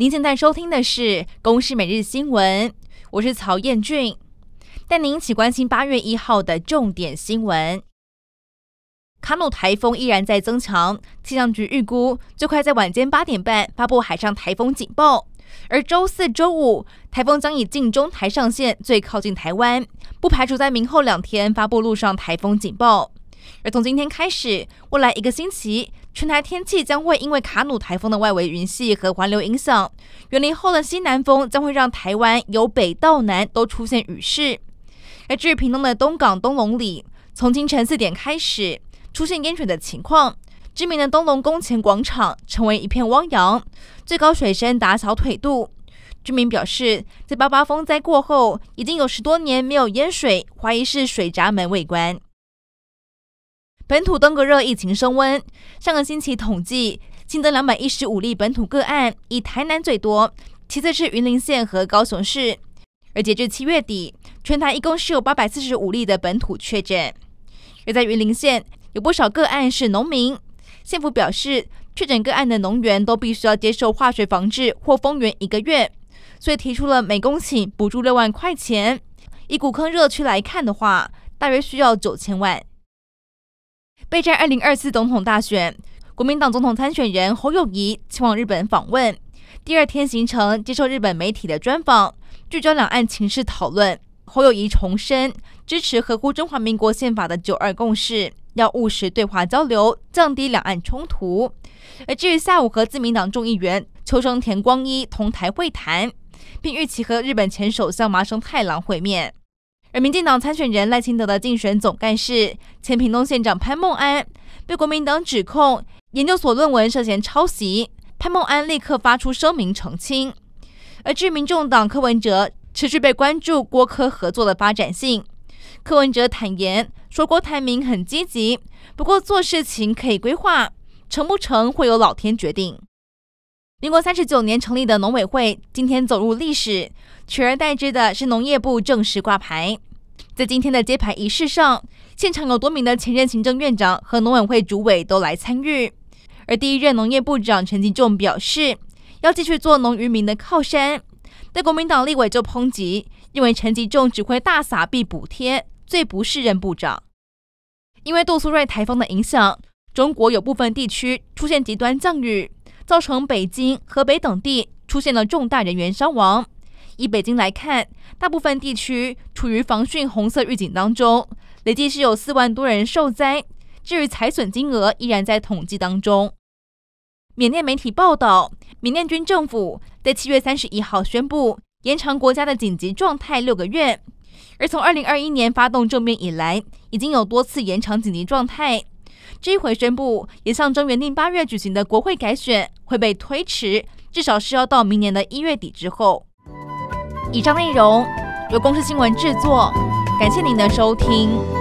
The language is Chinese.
您现在收听的是《公视每日新闻》，我是曹彦俊，带您一起关心八月一号的重点新闻。卡努台风依然在增强，气象局预估最快在晚间八点半发布海上台风警报，而周四、周五台风将以近中台上线，最靠近台湾，不排除在明后两天发布陆上台风警报。而从今天开始，未来一个星期，全台天气将会因为卡努台风的外围云系和环流影响，远离后的西南风将会让台湾由北到南都出现雨势。而至于屏东的东港东龙里，从清晨四点开始出现淹水的情况，知名的东龙宫前广场成为一片汪洋，最高水深达小腿肚。居民表示，在八八风灾过后，已经有十多年没有淹水，怀疑是水闸门未关。本土登革热疫情升温，上个星期统计新增两百一十五例本土个案，以台南最多，其次是云林县和高雄市。而截至七月底，全台一共是有八百四十五例的本土确诊。而在云林县，有不少个案是农民，县府表示，确诊个案的农园都必须要接受化学防治或封园一个月，所以提出了每公顷补助六万块钱。以古坑热区来看的话，大约需要九千万。备战二零二四总统大选，国民党总统参选人侯友谊前往日本访问，第二天行程接受日本媒体的专访，聚焦两岸情势讨论。侯友谊重申支持合乎中华民国宪法的九二共识，要务实对话交流，降低两岸冲突。而至于下午和自民党众议员秋生田光一同台会谈，并预期和日本前首相麻生太郎会面。而民进党参选人赖清德的竞选总干事、前屏东县长潘孟安被国民党指控研究所论文涉嫌抄袭，潘孟安立刻发出声明澄清。而据民众党柯文哲持续被关注郭柯合作的发展性，柯文哲坦言说郭台铭很积极，不过做事情可以规划，成不成会由老天决定。民国三十九年成立的农委会今天走入历史，取而代之的是农业部正式挂牌。在今天的揭牌仪式上，现场有多名的前任行政院长和农委会主委都来参与。而第一任农业部长陈吉仲表示，要继续做农渔民的靠山。但国民党立委就抨击，认为陈吉仲只会大撒币补贴，最不适任部长。因为杜苏芮台风的影响，中国有部分地区出现极端降雨，造成北京、河北等地出现了重大人员伤亡。以北京来看，大部分地区处于防汛红色预警当中，累计是有四万多人受灾。至于财损金额，依然在统计当中。缅甸媒体报道，缅甸军政府在七月三十一号宣布延长国家的紧急状态六个月，而从二零二一年发动政变以来，已经有多次延长紧急状态。这一回宣布，也象征原定八月举行的国会改选会被推迟，至少是要到明年的一月底之后。以上内容由公司新闻制作，感谢您的收听。